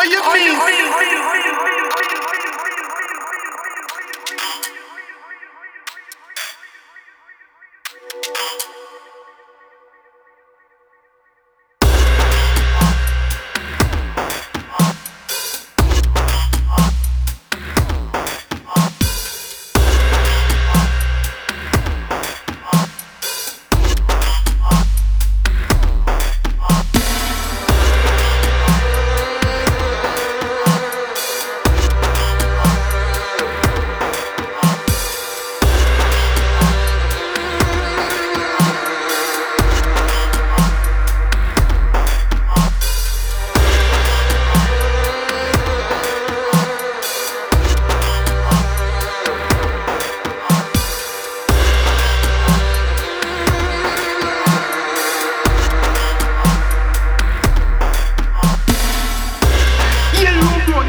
Olha, olha, olha, olha.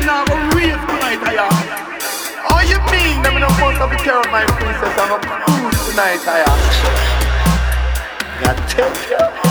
now go rave tonight, I am. Oh, you mean them not want to be care of my princess? I'm a cruise tonight, I am. Tell you.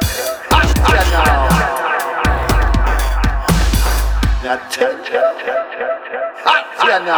啊钱钱钱钱钱啊钱呢